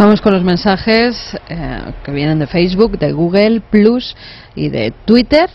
Vamos con los mensajes eh, que vienen de Facebook, de Google Plus y de Twitter.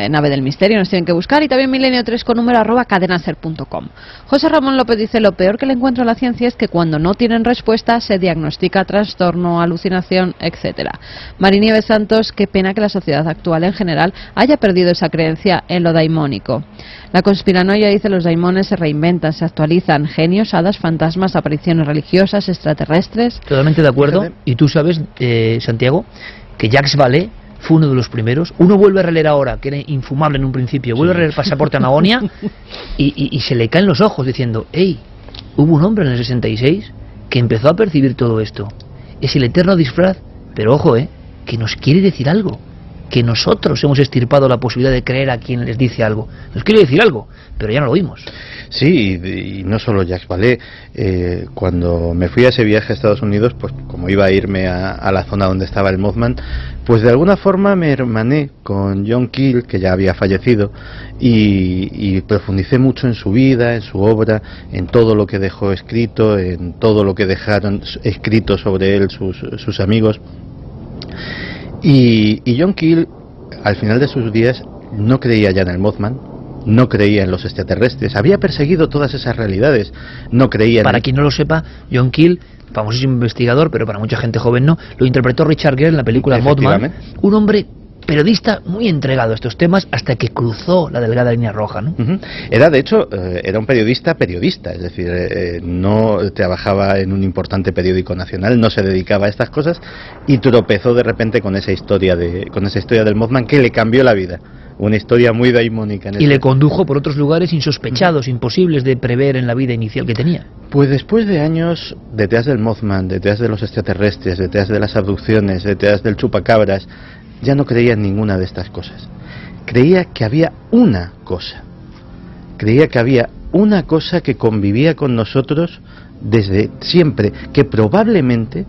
Eh, nave del misterio, nos tienen que buscar y también milenio 3 con número arroba cadenaser.com. José Ramón López dice, lo peor que le encuentro a la ciencia es que cuando no tienen respuesta se diagnostica trastorno, alucinación, etcétera. Marinieves Santos, qué pena que la sociedad actual en general haya perdido esa creencia en lo daimónico. La conspiranoia dice los daimones se reinventan, se actualizan, genios, hadas, fantasmas, apariciones religiosas, extraterrestres. Totalmente de acuerdo. Y tú sabes, eh, Santiago, que Jacques Vallée fue uno de los primeros. Uno vuelve a releer ahora, que era infumable en un principio, vuelve a releer Pasaporte a Magonia y, y, se le caen los ojos diciendo, hey, hubo un hombre en el 66 que empezó a percibir todo esto. Es el eterno disfraz, pero ojo, eh, que nos quiere decir algo que nosotros hemos estirpado la posibilidad de creer a quien les dice algo. Nos quiere decir algo, pero ya no lo oímos. Sí, y, no solo Jacques Vallée. Eh, cuando me fui a ese viaje a Estados Unidos, pues como iba a irme a, la zona donde estaba el Mothman, pues de alguna forma me hermané con John Keel, que ya había fallecido, y, y profundicé mucho en su vida, en su obra, en todo lo que dejó escrito, en todo lo que dejaron escrito sobre él sus, sus amigos. Y, John Keel, al final de sus días, no creía ya en el Mothman, no creía en los extraterrestres, había perseguido todas esas realidades, no creía Para quien no lo sepa, John Keel, famosísimo investigador, pero para mucha gente joven no, lo interpretó Richard Gere en la película Mothman, un hombre periodista muy entregado a estos temas hasta que cruzó la delgada línea roja. ¿no? Era, de hecho, eh, era un periodista periodista, es decir, eh, eh, no trabajaba en un importante periódico nacional, no se dedicaba a estas cosas y tropezó de repente con esa historia, de, con esa historia del Mothman que le cambió la vida una historia muy daimónica. y le condujo por otros lugares insospechados, imposibles de prever en la vida inicial que tenía. Pues después de años detrás del Mothman, detrás de los extraterrestres, detrás de las abducciones, detrás del chupacabras, ya no creía en ninguna de estas cosas. Creía que había una cosa. Creía que había una cosa que convivía con nosotros desde siempre, que probablemente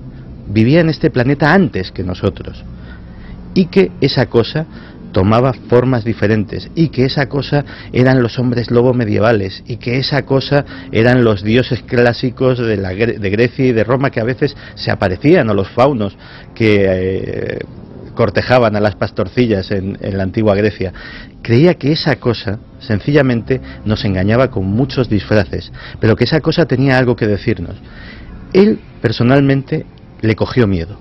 vivía en este planeta antes que nosotros. Y que esa cosa tomaba formas diferentes y que esa cosa eran los hombres lobo medievales y que esa cosa eran los dioses clásicos de, la, de Grecia y de Roma que a veces se aparecían o los faunos que eh, cortejaban a las pastorcillas en, la antigua Grecia, creía que esa cosa sencillamente nos engañaba con muchos disfraces, pero que esa cosa tenía algo que decirnos. Él personalmente le cogió miedo.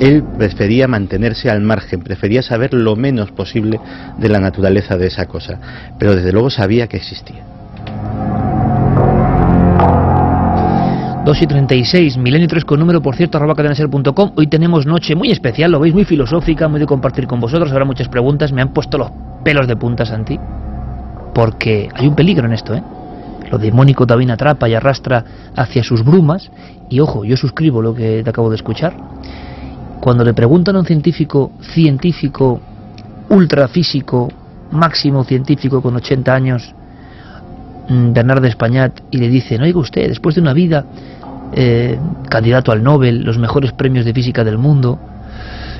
Él prefería mantenerse al margen, prefería saber lo menos posible de la naturaleza de esa cosa, pero desde luego sabía que existía. 2 y 36, milenio 3 con número, por cierto, arroba cadenaser.com. Hoy tenemos noche muy especial, lo veis, muy filosófica, muy de compartir con vosotros. Habrá muchas preguntas, me han puesto los pelos de punta, Santi. Porque hay un peligro en esto, ¿eh? Lo demónico también atrapa y arrastra hacia sus brumas. Y ojo, yo suscribo lo que te acabo de escuchar. Cuando le preguntan a un científico, científico, ultrafísico, máximo científico con 80 años, mm, Bernard Españat, y le dicen, oiga usted, después de una vida eh, candidato al Nobel, los mejores premios de física del mundo.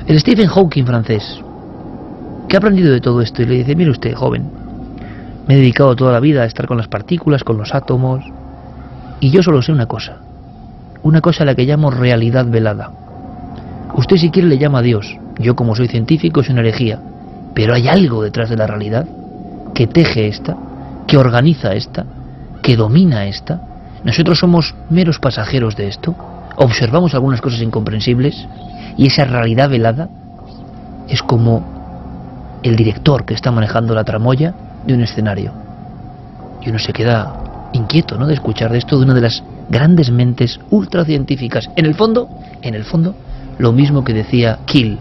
El Stephen Hawking francés, que ha aprendido de todo esto y le dice, mire usted, joven, me he dedicado toda la vida a estar con las partículas, con los átomos, y yo solo sé una cosa, una cosa a la que llamo realidad velada. Usted si quiere le llama a Dios, yo como soy científico es una herejía, pero hay algo detrás de la realidad que teje esta, que organiza esta, que domina esta, nosotros somos meros pasajeros de esto, observamos algunas cosas incomprensibles y esa realidad velada es como el director que está manejando la tramoya de un escenario. Y uno se queda inquieto, ¿no?, de escuchar de esto de una de las grandes mentes ultracientíficas. En el fondo, en el fondo, lo mismo que decía Kill,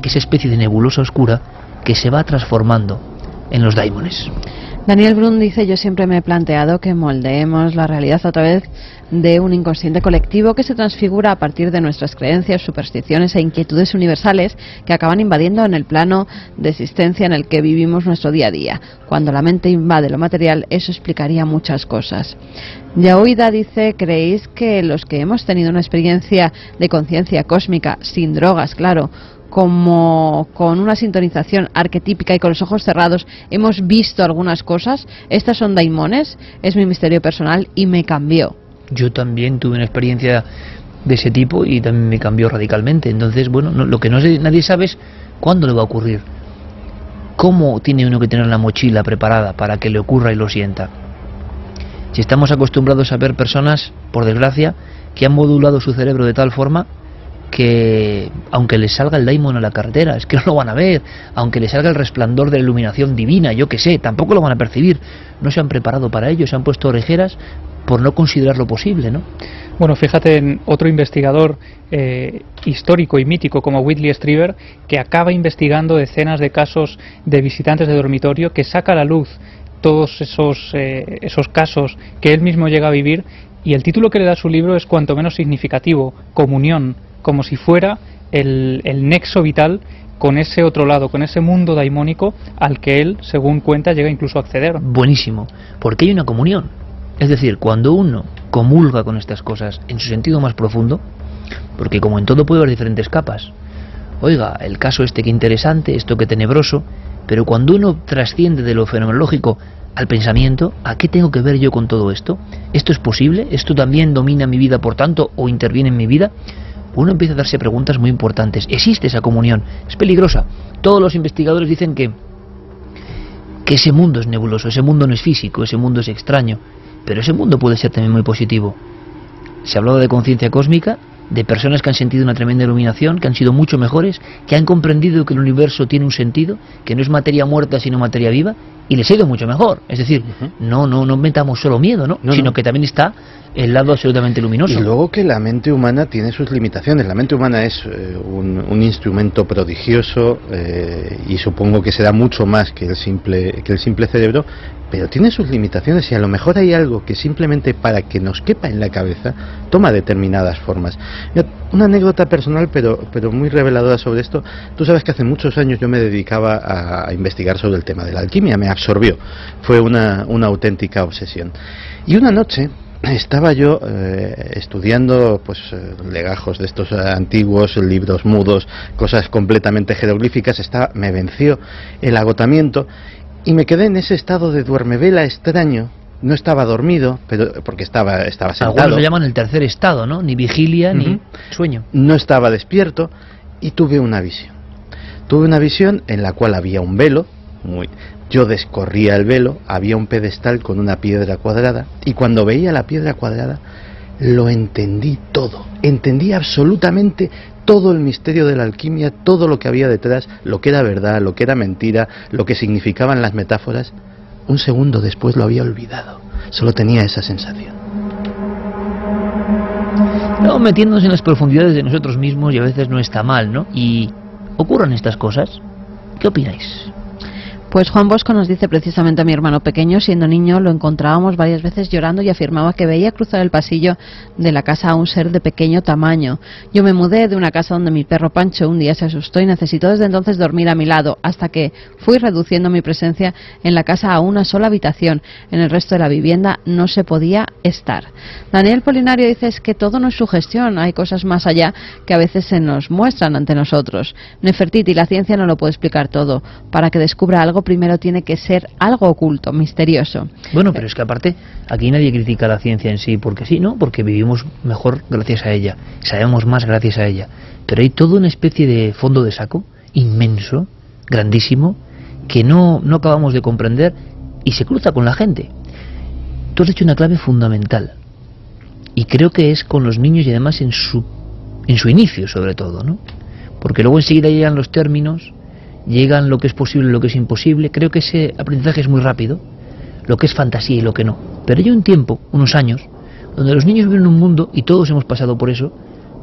que esa especie de nebulosa oscura que se va transformando en los daimones. Daniel Brun dice, yo siempre me he planteado que moldeemos la realidad a través de un inconsciente colectivo que se transfigura a partir de nuestras creencias, supersticiones e inquietudes universales que acaban invadiendo en el plano de existencia en el que vivimos nuestro día a día. Cuando la mente invade lo material, eso explicaría muchas cosas. Yaoida dice, ¿creéis que los que hemos tenido una experiencia de conciencia cósmica, sin drogas, claro, como con una sintonización arquetípica y con los ojos cerrados hemos visto algunas cosas. Estas son daimones, es mi misterio personal y me cambió. Yo también tuve una experiencia de ese tipo y también me cambió radicalmente. Entonces, bueno, lo que no nadie sabe es cuándo le va a ocurrir. ¿Cómo tiene uno que tener la mochila preparada para que le ocurra y lo sienta? Si estamos acostumbrados a ver personas, por desgracia, que han modulado su cerebro de tal forma que aunque les salga el daimon a la carretera, es que no lo van a ver, aunque les salga el resplandor de la iluminación divina, yo que sé, tampoco lo van a percibir. No se han preparado para ello, se han puesto orejeras por no considerarlo posible, ¿no? Bueno, fíjate en otro investigador eh, histórico y mítico como Whitley Strieber, que acaba investigando decenas de casos de visitantes de dormitorio, que saca a la luz todos esos, eh, esos casos que él mismo llega a vivir, y el título que le da su libro es cuanto menos significativo, Comunión, como si fuera el, el nexo vital con ese otro lado, con ese mundo daimónico al que él, según cuenta, llega incluso a acceder. Buenísimo, porque hay una comunión. Es decir, cuando uno comulga con estas cosas en su sentido más profundo, porque como en todo puede haber diferentes capas, oiga, el caso este que interesante, esto que tenebroso, pero cuando uno trasciende de lo fenomenológico al pensamiento, ¿a qué tengo que ver yo con todo esto? ¿Esto es posible? ¿Esto también domina mi vida, por tanto, o interviene en mi vida? Uno empieza a darse preguntas muy importantes. ¿Existe esa comunión? Es peligrosa. Todos los investigadores dicen que, que ese mundo es nebuloso, ese mundo no es físico, ese mundo es extraño. Pero ese mundo puede ser también muy positivo. Se ha hablado de conciencia cósmica, de personas que han sentido una tremenda iluminación, que han sido mucho mejores, que han comprendido que el universo tiene un sentido, que no es materia muerta sino materia viva, y les ha ido mucho mejor. Es decir, no, no, no metamos solo miedo, ¿no? sino que también está el lado absolutamente luminoso. Y luego que la mente humana tiene sus limitaciones. La mente humana es eh, un, instrumento prodigioso eh, y supongo que será mucho más que el simple que el simple cerebro, pero tiene sus limitaciones y a lo mejor hay algo que simplemente para que nos quepa en la cabeza toma determinadas formas. Una anécdota personal, pero pero muy reveladora sobre esto. Tú sabes que hace muchos años yo me dedicaba a, investigar sobre el tema de la alquimia, me absorbió. Fue una, una auténtica obsesión. Y una noche estaba yo eh, estudiando pues eh, legajos de estos antiguos libros mudos cosas completamente jeroglíficas está, me venció el agotamiento y me quedé en ese estado de duermevela extraño. No estaba dormido pero porque estaba estaba sentado. algunos lo llaman el tercer estado no ni vigilia ni sueño. No estaba despierto y tuve una visión. Tuve una visión en la cual había un velo muy yo descorría el velo, había un pedestal con una piedra cuadrada y cuando veía la piedra cuadrada lo entendí todo, entendí absolutamente todo el misterio de la alquimia, todo lo que había detrás, lo que era verdad, lo que era mentira, lo que significaban las metáforas. Un segundo después lo había olvidado, solo tenía esa sensación. No, metiéndonos en las profundidades de nosotros mismos y a veces no está mal, ¿no? Y ocurren estas cosas. ¿Qué opináis? Pues Juan Bosco nos dice precisamente a mi hermano pequeño, siendo niño, lo encontrábamos varias veces llorando y afirmaba que veía cruzar el pasillo de la casa a un ser de pequeño tamaño. Yo me mudé de una casa donde mi perro Pancho un día se asustó y necesitó desde entonces dormir a mi lado, hasta que fui reduciendo mi presencia en la casa a una sola habitación. En el resto de la vivienda no se podía estar. Daniel Polinario dice que todo no es sugestión, hay cosas más allá que a veces se nos muestran ante nosotros. Nefertiti, la ciencia no lo puede explicar todo. Para que descubra algo primero tiene que ser algo oculto, misterioso. Bueno, pero es que aparte aquí nadie critica la ciencia en sí, porque sí, ¿no? Porque vivimos mejor gracias a ella, sabemos más gracias a ella. Pero hay toda una especie de fondo de saco inmenso, grandísimo, que no, no acabamos de comprender y se cruza con la gente. Tú has dicho una clave fundamental y creo que es con los niños y además en su, en su inicio sobre todo, ¿no? Porque luego enseguida llegan los términos llegan lo que es posible y lo que es imposible. Creo que ese aprendizaje es muy rápido, lo que es fantasía y lo que no. Pero hay un tiempo, unos años, donde los niños viven en un mundo, y todos hemos pasado por eso,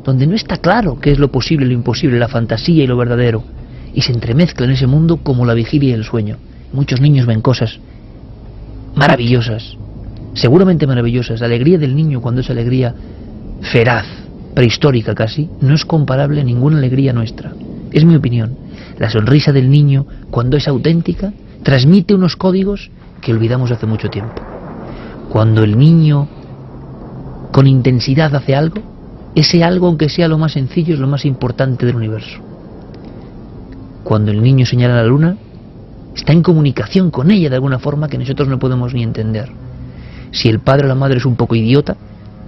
donde no está claro qué es lo posible y lo imposible, la fantasía y lo verdadero, y se entremezcla en ese mundo como la vigilia y el sueño. Muchos niños ven cosas maravillosas, seguramente maravillosas. La alegría del niño cuando es alegría feraz, prehistórica casi, no es comparable a ninguna alegría nuestra. Es mi opinión. La sonrisa del niño, cuando es auténtica, transmite unos códigos que olvidamos hace mucho tiempo. Cuando el niño con intensidad hace algo, ese algo, aunque sea lo más sencillo, es lo más importante del universo. Cuando el niño señala la luna, está en comunicación con ella de alguna forma que nosotros no podemos ni entender. Si el padre o la madre es un poco idiota,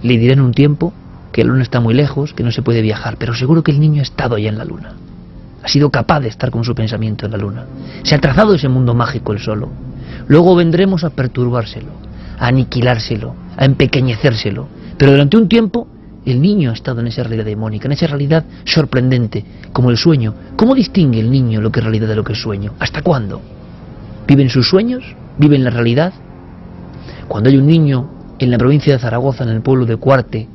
le dirá en un tiempo que la luna está muy lejos, que no se puede viajar, pero seguro que el niño ha estado ya en la luna. Ha sido capaz de estar con su pensamiento en la luna. Se ha trazado ese mundo mágico él solo. Luego vendremos a perturbárselo, a aniquilárselo, a empequeñecérselo. Pero durante un tiempo el niño ha estado en esa realidad demónica, en esa realidad sorprendente, como el sueño. ¿Cómo distingue el niño lo que es realidad de lo que es sueño? ¿Hasta cuándo? ¿Vive en sus sueños? ¿Vive en la realidad? Cuando hay un niño en la provincia de Zaragoza, en el pueblo de Cuarte,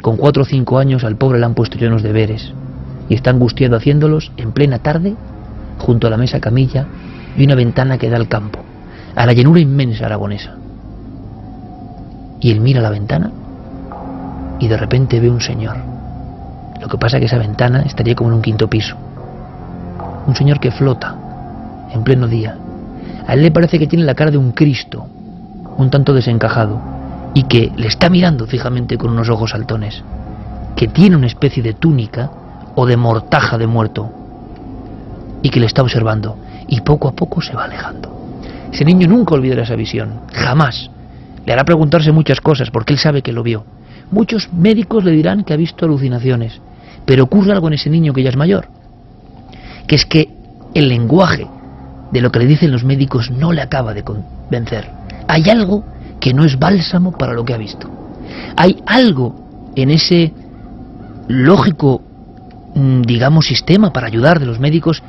con cuatro o cinco años al pobre le han puesto llenos deberes y está angustiado haciéndolos en plena tarde, junto a la mesa camilla y una ventana que da al campo, a la llanura inmensa aragonesa. Y él mira la ventana y de repente ve un señor. Lo que pasa es que esa ventana estaría como en un quinto piso. Un señor que flota en pleno día. A él le parece que tiene la cara de un Cristo, un tanto desencajado, y que le está mirando fijamente con unos ojos saltones, que tiene una especie de túnica o de mortaja de muerto, y que le está observando, y poco a poco se va alejando. Ese niño nunca olvidará esa visión, jamás. Le hará preguntarse muchas cosas, porque él sabe que lo vio. Muchos médicos le dirán que ha visto alucinaciones, pero ocurre algo en ese niño que ya es mayor, que es que el lenguaje de lo que le dicen los médicos no le acaba de convencer. Hay algo que no es bálsamo para lo que ha visto. Hay algo en ese lógico, digamos, sistema para ayudar de los médicos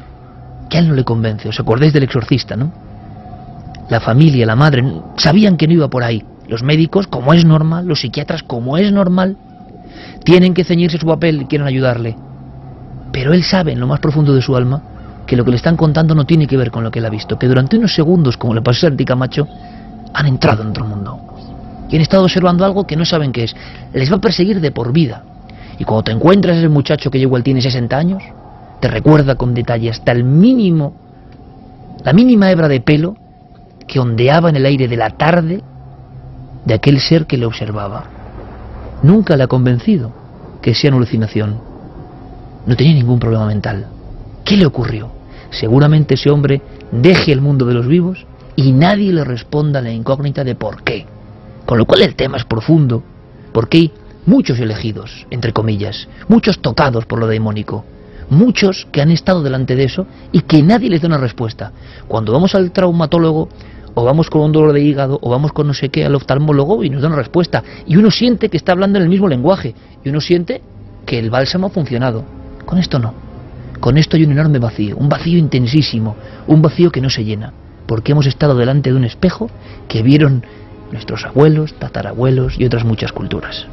que él no le convence. ¿Os acordáis del exorcista, no? La familia, la madre, sabían que no iba por ahí. Los médicos, como es normal, los psiquiatras, como es normal, tienen que ceñirse su papel y quieren ayudarle. Pero él sabe en lo más profundo de su alma que lo que le están contando no tiene que ver con lo que él ha visto, que durante unos segundos, como le pasó a Santi Camacho, han entrado en otro mundo. Y han estado observando algo que no saben qué es. Les va a perseguir de por vida. Y cuando te encuentras ese muchacho que igual tiene 60 años, te recuerda con detalle hasta el mínimo, la mínima hebra de pelo que ondeaba en el aire de la tarde de aquel ser que le observaba. Nunca le ha convencido que sea una alucinación. No tenía ningún problema mental. ¿Qué le ocurrió? Seguramente ese hombre deje el mundo de los vivos y nadie le responda a la incógnita de por qué. Con lo cual el tema es profundo, porque hay muchos elegidos, entre comillas, muchos tocados por lo demónico, muchos que han estado delante de eso y que nadie les da una respuesta. Cuando vamos al traumatólogo o vamos con un dolor de hígado, o vamos con no sé qué al oftalmólogo y nos da una respuesta. Y uno siente que está hablando en el mismo lenguaje, y uno siente que el bálsamo ha funcionado. Con esto no. Con esto hay un enorme vacío, un vacío intensísimo, un vacío que no se llena, porque hemos estado delante de un espejo que vieron nuestros abuelos, tatarabuelos y otras muchas culturas.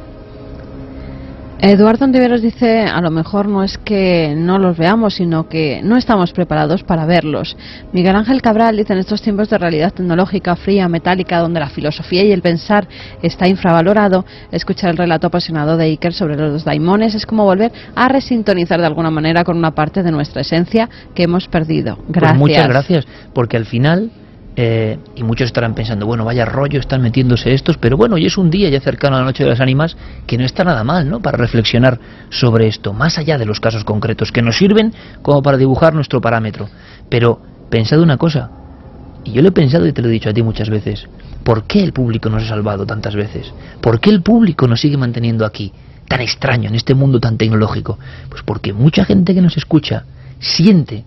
Eduardo Antiveros dice, a lo mejor no es que no los veamos, sino que no estamos preparados para verlos. Miguel Ángel Cabral dice, en estos tiempos de realidad tecnológica, fría, metálica, donde la filosofía y el pensar está infravalorado, escuchar el relato apasionado de Iker sobre los daimones es como volver a resintonizar de alguna manera con una parte de nuestra esencia que hemos perdido. Pues Gracias. muchas gracias, porque al final eh, y muchos estarán pensando, bueno, vaya rollo, están metiéndose estos, pero bueno, y es un día ya cercano a la noche de las ánimas que no está nada mal, ¿no? Para reflexionar sobre esto, más allá de los casos concretos, que nos sirven como para dibujar nuestro parámetro. Pero pensad una cosa, y yo lo he pensado y te lo he dicho a ti muchas veces, ¿por qué el público nos ha salvado tantas veces? ¿Por qué el público nos sigue manteniendo aquí, tan extraño, en este mundo tan tecnológico? Pues porque mucha gente que nos escucha siente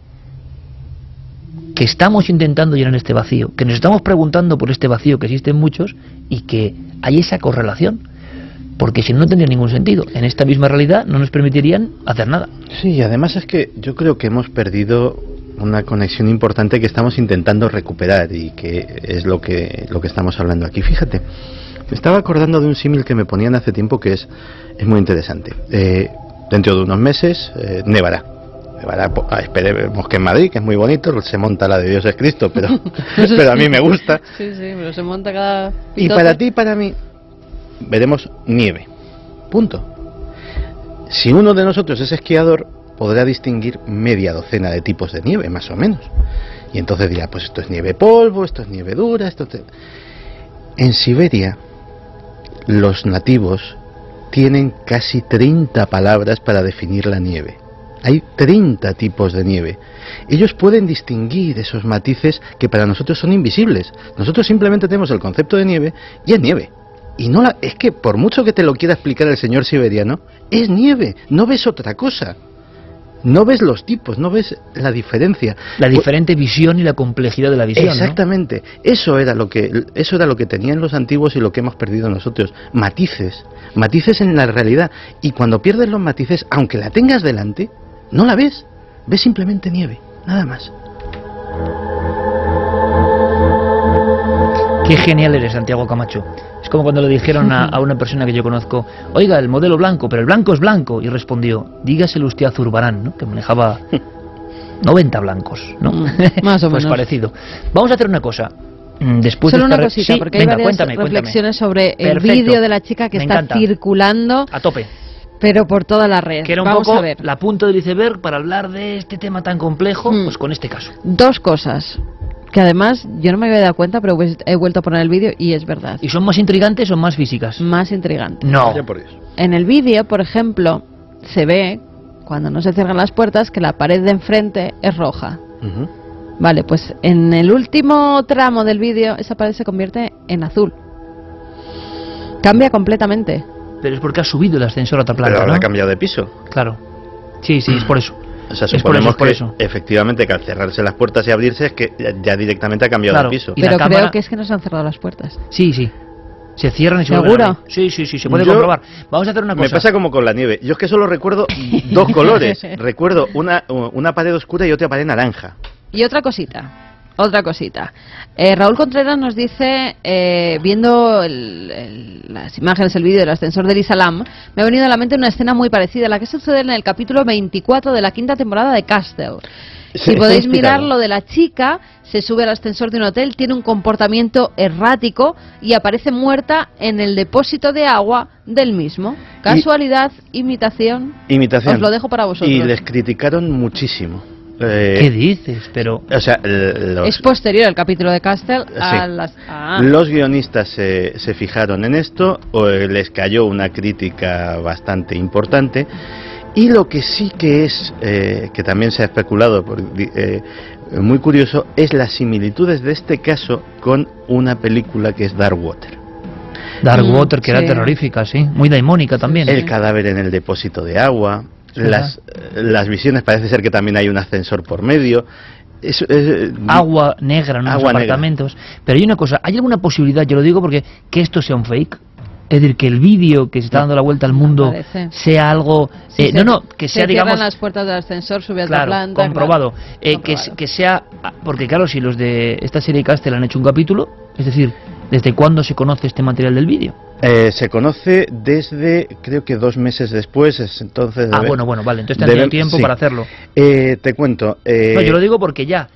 que estamos intentando llenar este vacío, que nos estamos preguntando por este vacío que existen muchos y que hay esa correlación. Porque si no, no tendría ningún sentido. En esta misma realidad no nos permitirían hacer nada. Sí, además es que yo creo que hemos perdido una conexión importante que estamos intentando recuperar y que es lo que, lo que estamos hablando aquí. Fíjate, me estaba acordando de un símil que me ponían hace tiempo que es, es muy interesante. Eh, dentro de unos meses eh, nevará esperemos que en Madrid, que es muy bonito, se monta la de Dios es Cristo, pero, pero a mí me gusta. Sí, sí, pero se monta cada... Y para ti para mí, veremos nieve. Punto. Si uno de nosotros es esquiador, podrá distinguir media docena de tipos de nieve, más o menos. Y entonces dirá, pues esto es nieve polvo, esto es nieve dura, esto... En Siberia, los nativos tienen casi 30 palabras para definir la nieve. Hay 30 tipos de nieve. Ellos pueden distinguir esos matices que para nosotros son invisibles. Nosotros simplemente tenemos el concepto de nieve y es nieve. Y no la, es que por mucho que te lo quiera explicar el señor siberiano, es nieve, no ves otra cosa. No ves los tipos, no ves la diferencia. La diferente visión y la complejidad de la visión. ¿no? Exactamente. Eso era lo que eso era lo que tenían los antiguos y lo que hemos perdido nosotros. Matices, matices en la realidad. Y cuando pierdes los matices, aunque la tengas delante, no la ves. Ves simplemente nieve, nada más. Qué genial eres, Santiago Camacho. Es como cuando le dijeron a, a una persona que yo conozco, oiga, el modelo blanco, pero el blanco es blanco. Y respondió, dígaselo usted a Zurbarán, ¿no? que manejaba 90 blancos, ¿no? Mm, más o pues menos. parecido. Vamos a hacer una cosa. Mm, Después Solo de una esta cosita, Sí, porque venga, hay varias cuéntame, cuéntame. reflexiones sobre el vídeo de la chica que Me está encanta. circulando, A tope. Pero por toda la red. Que era un Vamos poco a ver. la punta del iceberg para hablar de este tema tan complejo, Mm. pues con este caso. Dos cosas que además yo no me había dado cuenta, pero pues he vuelto a poner el vídeo y es verdad. ¿Y son más intrigantes o más físicas? Más intrigante. No. En el vídeo, por ejemplo, se ve, cuando no se cierran las puertas, que la pared de enfrente es roja. Vale, pues en el último tramo del vídeo esa pared se convierte en azul. Cambia completamente. Pero es porque ha subido el ascensor a otra Pero planta, habrá ¿no? cambiado de piso. Claro. Sí, sí, es por eso. O sea, Es por suponemos eso, es por que eso. efectivamente que al cerrarse las puertas y abrirse es que ya, directamente ha cambiado Claro. de piso. Pero cámara- creo que es que no se han cerrado las puertas. Sí, sí. Se cierran y se ¿Seguro? Sí, sí, sí, se puede Yo- comprobar. Vamos a hacer una cosa. Me pasa como con la nieve. Yo es que solo recuerdo dos colores. recuerdo una, una pared oscura y otra pared naranja. Y otra cosita, otra cosita. Eh, Raúl Contreras nos dice, eh, viendo el- el- las imágenes, el vídeo del ascensor del Isalam, me ha venido a la mente una escena muy parecida a la que sucede en el capítulo 24 de la quinta temporada de Castle. Sí, Si podéis mirar lo de la chica, se sube al ascensor de un hotel, tiene un comportamiento errático y aparece muerta en el depósito de agua del mismo. Casualidad, imitación. Imitación. Os lo dejo para vosotros. Y les criticaron muchísimo. Eh, ¿Qué dices? Pero O sea, los, Es posterior el capítulo de Castle a Sí. las... ah. los guionistas se, se fijaron en esto, o, eh, les cayó una crítica bastante importante. Y lo que sí que es, eh, que también se ha especulado, por- eh, muy curioso, es las similitudes de este caso con una película que es Dark Water. Dark Mm, Water, que era sí. terrorífica, sí. Muy daimónica también. El cadáver en el depósito de agua, las, las visiones, parece ser que también hay un ascensor por medio. Es- es- Agua negra en negra. apartamentos. Pero hay una cosa, ¿hay alguna posibilidad, yo lo digo porque, que esto sea un fake? Es decir, que el vídeo que se está No. dando la vuelta al mundo sea algo... Sí, eh, se- no, no, que se sea, digamos... cierran las puertas del ascensor, sube a Claro, planta. comprobado. claro. Eh, que, Comprobado. que sea. ah, Porque, claro, si los de esta serie Castle han hecho un capítulo, es decir, ¿desde cuándo se conoce este material del vídeo? Eh, se conoce desde, creo que dos meses después, es entonces... Ah, debe- bueno, bueno, vale, entonces te han tenido deben- tiempo sí. para hacerlo. Eh, te cuento. eh, No, yo lo digo porque ya,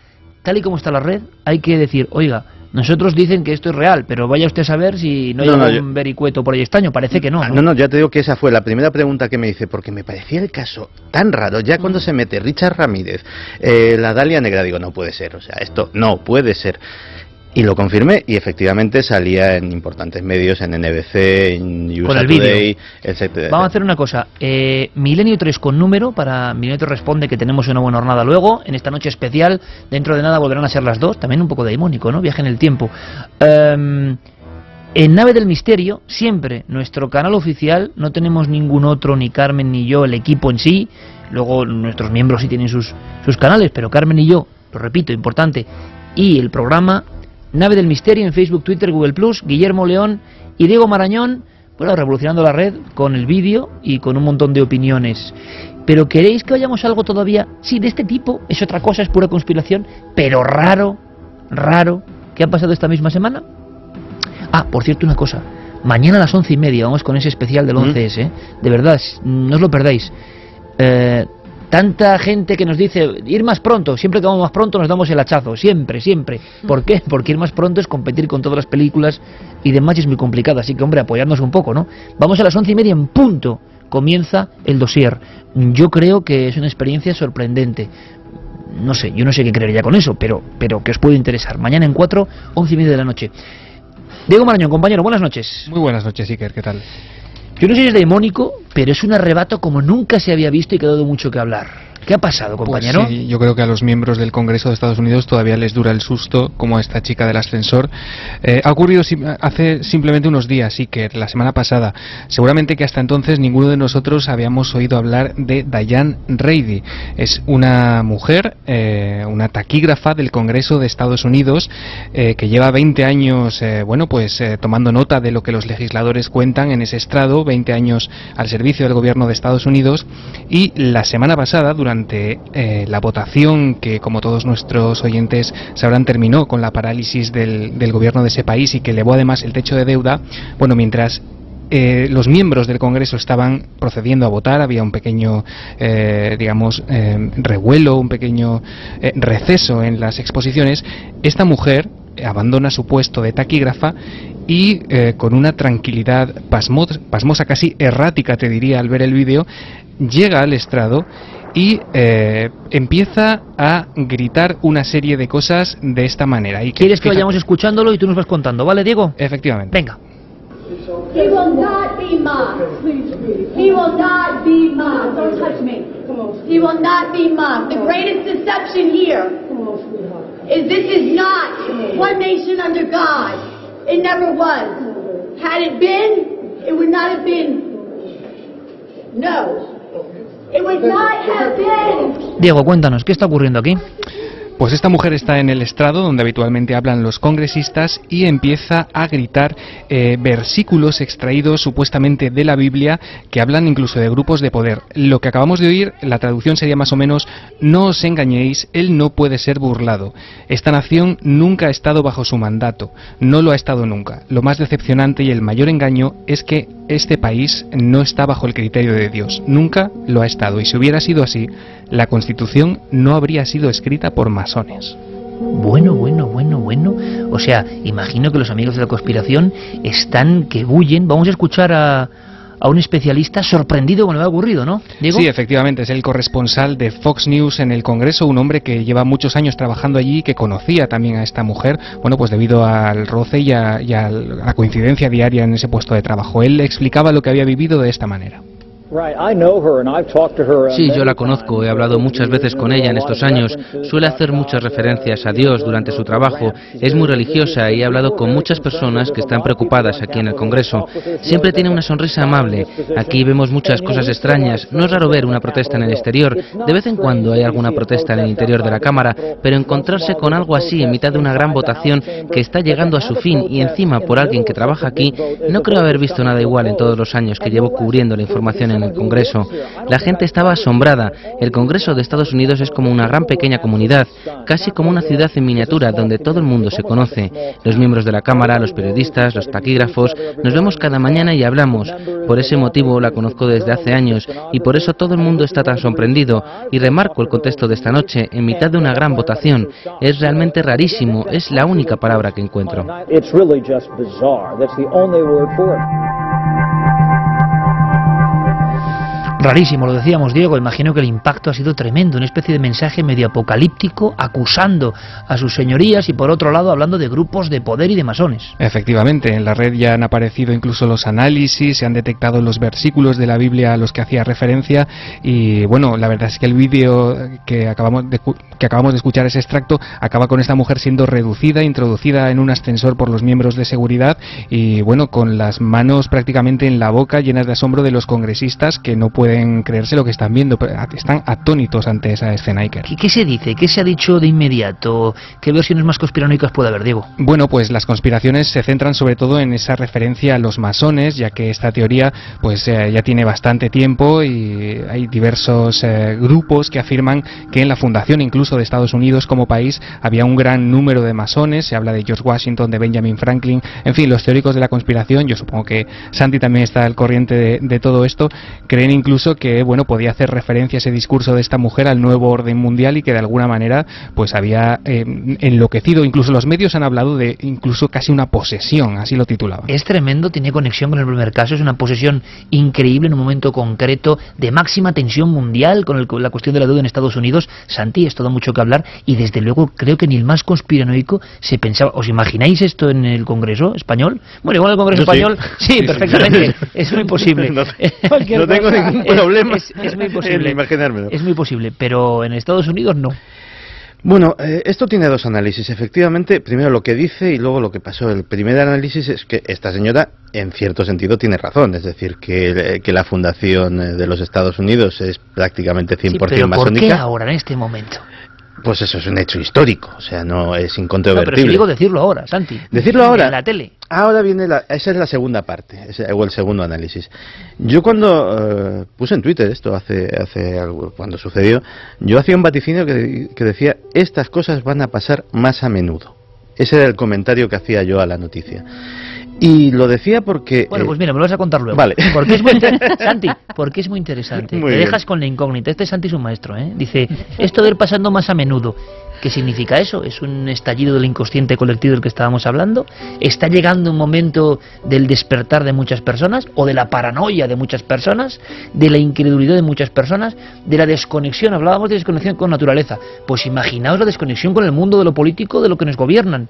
tal y como está la red, hay que decir, oiga, nosotros dicen que esto es real, pero vaya usted a saber si no hay No, no, algún yo- vericueto por ahí extraño. Parece que no. ah, ¿no? no, no, ya te digo que esa fue la primera pregunta que me hice, porque me parecía el caso tan raro. Ya cuando se mete Richard Ramírez, eh, la Dalia Negra, digo, no puede ser, o sea, esto no puede ser. Y lo confirmé y efectivamente salía en importantes medios, en NBC, en USA Con el Today, etcétera. Vamos a hacer una cosa. Eh, Milenio 3 con número para Milenio 3 Responde que tenemos una buena jornada luego. En esta noche especial, dentro de nada volverán a ser las dos. También un poco daimónico, ¿no? Viaje en el tiempo. Em, en Nave del Misterio, siempre nuestro canal oficial, no tenemos ningún otro, ni Carmen ni yo, el equipo en sí. Luego nuestros miembros sí tienen sus, sus canales, pero Carmen y yo, lo repito, importante. Y el programa Nave del Misterio en Facebook, Twitter, Google Plus, Guillermo León y Diego Marañón, bueno, revolucionando la red con el vídeo y con un montón de opiniones. Pero ¿queréis que vayamos a algo todavía? Sí, de este tipo, es otra cosa, es pura conspiración, pero raro, raro, ¿qué ha pasado esta misma semana? Ah, por cierto, una cosa. Mañana a las once y media vamos con ese especial del Mm. 11S. ¿eh? De verdad, no os lo perdáis. Eh, tanta gente que nos dice ir más pronto, siempre que vamos más pronto nos damos el hachazo, siempre, siempre. ¿Por qué? Porque ir más pronto es competir con todas las películas y demás y es muy complicado, así que hombre, apoyarnos un poco, ¿no? Vamos a las once y media en punto, comienza el dossier. Yo creo que es una experiencia sorprendente. No sé, yo no sé qué creer ya con eso, pero, pero que os puede interesar. Mañana en cuatro, once y media de la noche. Diego Marañón, compañero, buenas noches. Muy buenas noches, Iker, ¿qué tal? Yo no sé si es demónico, pero es un arrebato como nunca se había visto y que ha dado mucho que hablar. ¿Qué ha pasado, Pues compañero? sí, yo creo que a los miembros del Congreso de Estados Unidos todavía les dura el susto, como a esta chica del ascensor. Eh, ha ocurrido hace simplemente unos días, sí que la semana pasada. Seguramente que hasta entonces ninguno de nosotros habíamos oído hablar de Diane Reidy. Es una mujer, eh, una taquígrafa del Congreso de Estados Unidos, eh, que lleva 20 años, bueno, pues tomando nota de lo que los legisladores cuentan en ese estrado, 20 años al servicio del gobierno de Estados Unidos. Y la semana pasada, durante eh, la votación que, como todos nuestros oyentes sabrán, terminó con la parálisis del, del gobierno de ese país y que elevó además el techo de deuda, bueno, mientras eh, los miembros del Congreso estaban procediendo a votar, había un pequeño, eh, digamos, eh, revuelo, un pequeño eh, receso en las exposiciones, esta mujer abandona su puesto de taquígrafa y eh, con una tranquilidad pasmo- pasmosa, casi errática, te diría, al ver el vídeo, llega al estrado y eh, empieza a gritar una serie de cosas de esta manera. Y ¿Quieres que fíjate- vayamos escuchándolo y tú nos vas contando, ¿vale, Diego? Efectivamente. Venga. He will not be mocked. He will not be mocked. Don't touch me. He will not be mocked. The greatest deception here is this is not one nation under God. It never was. Had it been, it would not have been. No. Diego, cuéntanos, ¿qué está ocurriendo aquí? Pues esta mujer está en el estrado donde habitualmente hablan los congresistas y empieza a gritar eh, versículos extraídos supuestamente de la Biblia que hablan incluso de grupos de poder. Lo que acabamos de oír, la traducción sería más o menos, no os engañéis, él no puede ser burlado. Esta nación nunca ha estado bajo su mandato, no lo ha estado nunca. Lo más decepcionante y el mayor engaño es que este país no está bajo el criterio de Dios, nunca lo ha estado. Y si hubiera sido así, la Constitución no habría sido escrita por masones. Bueno, bueno, bueno, bueno. O sea, imagino que los amigos de la conspiración están que bullen. Vamos a escuchar a, a un especialista sorprendido con lo que ha ocurrido, ¿no? Diego. Sí, efectivamente, es el corresponsal de Fox News en el Congreso, un hombre que lleva muchos años trabajando allí y que conocía también a esta mujer, bueno, pues debido al roce y a, y a la coincidencia diaria en ese puesto de trabajo. Él explicaba lo que había vivido de esta manera. Sí, yo la conozco, he hablado muchas veces con ella en estos años. Suele hacer muchas referencias a Dios durante su trabajo. Es muy religiosa y he hablado con muchas personas que están preocupadas aquí en el Congreso. Siempre tiene una sonrisa amable. Aquí vemos muchas cosas extrañas. No es raro ver una protesta en el exterior. De vez en cuando hay alguna protesta en el interior de la Cámara, pero encontrarse con algo así en mitad de una gran votación que está llegando a su fin y encima por alguien que trabaja aquí, no creo haber visto nada igual en todos los años que llevo cubriendo la información en el Congreso. La gente estaba asombrada. El Congreso de Estados Unidos es como una gran pequeña comunidad, casi como una ciudad en miniatura donde todo el mundo se conoce. Los miembros de la Cámara, los periodistas, los taquígrafos, nos vemos cada mañana y hablamos. Por ese motivo la conozco desde hace años y por eso todo el mundo está tan sorprendido. Y remarco el contexto de esta noche, en mitad de una gran votación. Es realmente rarísimo, es la única palabra que encuentro. Rarísimo, lo decíamos Diego, imagino que el impacto ha sido tremendo, una especie de mensaje medio apocalíptico acusando a sus señorías y por otro lado hablando de grupos de poder y de masones. Efectivamente, en la red ya han aparecido incluso los análisis, se han detectado los versículos de la Biblia a los que hacía referencia y bueno, la verdad es que el vídeo que acabamos de, que acabamos de escuchar, ese extracto, acaba con esta mujer siendo reducida, introducida en un ascensor por los miembros de seguridad y bueno, con las manos prácticamente en la boca llenas de asombro de los congresistas que no pueden creerse lo que están viendo, están atónitos ante esa escena Iker. ¿Qué, qué se dice? ¿Qué se ha dicho de inmediato? ¿Qué versiones más conspiranoicas puede haber, Diego? Bueno, pues las conspiraciones se centran sobre todo en esa referencia a los masones, ya que esta teoría pues eh, ya tiene bastante tiempo y hay diversos eh, grupos que afirman que en la fundación incluso de Estados Unidos como país había un gran número de masones, se habla de George Washington, de Benjamin Franklin, en fin, los teóricos de la conspiración, yo supongo que Santi también está al corriente de, de todo esto, creen incluso que bueno podía hacer referencia ese discurso de esta mujer al nuevo orden mundial y que de alguna manera pues había eh, enloquecido incluso los medios han hablado de incluso casi una posesión así lo titulaban Es tremendo, tiene conexión con el primer caso, es una posesión increíble en un momento concreto de máxima tensión mundial con, el- con la cuestión de la deuda en Estados Unidos. Santi, es todo mucho que hablar y desde luego creo que ni el más conspiranoico se pensaba. ¿Os imagináis esto en el Congreso español? Bueno, igual en el Congreso Yo español, sí, Sí, sí. perfectamente, es muy posible. No- tengo ningún problema es, es muy en posible. imaginármelo. Es muy posible, pero en Estados Unidos no. Bueno, eh, esto tiene dos análisis. Efectivamente, primero lo que dice y luego lo que pasó. El primer análisis es que esta señora, en cierto sentido, tiene razón. Es decir, que, eh, que la fundación eh, de los Estados Unidos es prácticamente 100% Sí, pero ¿por qué ahora, en este momento? Pues eso es un hecho histórico. O sea, no es No, pero si incontrovertible. digo decirlo ahora, Santi. Decirlo ahora. En la tele. Ahora viene la, esa es la segunda parte, ese- o el segundo análisis. Yo cuando eh, puse en Twitter esto hace, hace algo, cuando sucedió, yo hacía un vaticinio que, que decía, estas cosas van a pasar más a menudo. Ese era el comentario que hacía yo a la noticia. Y lo decía porque... Bueno, eh, pues mira, me lo vas a contar luego. Vale. Porque es muy Santi, porque es muy interesante. Muy Te bien. dejas con la incógnita. Este Santi es un maestro, ¿eh? Dice, esto de ir pasando más a menudo. ¿Qué significa eso? ¿Es un estallido del inconsciente colectivo del que estábamos hablando? ¿Está llegando un momento del despertar de muchas personas? ¿O de la paranoia de muchas personas? ¿De la incredulidad de muchas personas? ¿De la desconexión? Hablábamos de desconexión con naturaleza. Pues imaginaos la desconexión con el mundo de lo político, de lo que nos gobiernan.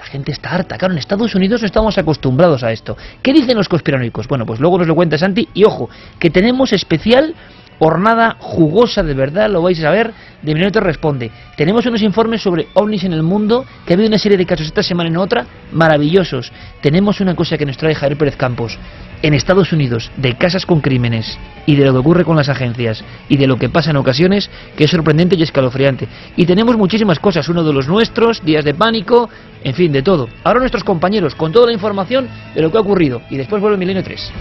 La gente está harta. Claro, en Estados Unidos no estamos acostumbrados a esto. ¿Qué dicen los conspiranoicos? Bueno, pues luego nos lo cuenta Santi. Y ojo, que tenemos especial hornada jugosa de verdad, lo vais a saber. De Minuto responde. Tenemos unos informes sobre ovnis en el mundo, que ha habido una serie de casos esta semana en otra, maravillosos. Tenemos una cosa que nos trae Javier Pérez Campos. En Estados Unidos, de casas con crímenes y de lo que ocurre con las agencias y de lo que pasa en ocasiones, que es sorprendente y escalofriante. Y tenemos muchísimas cosas, uno de los nuestros, días de pánico, en fin, de todo. Ahora nuestros compañeros con toda la información de lo que ha ocurrido y después vuelve Milenio 3.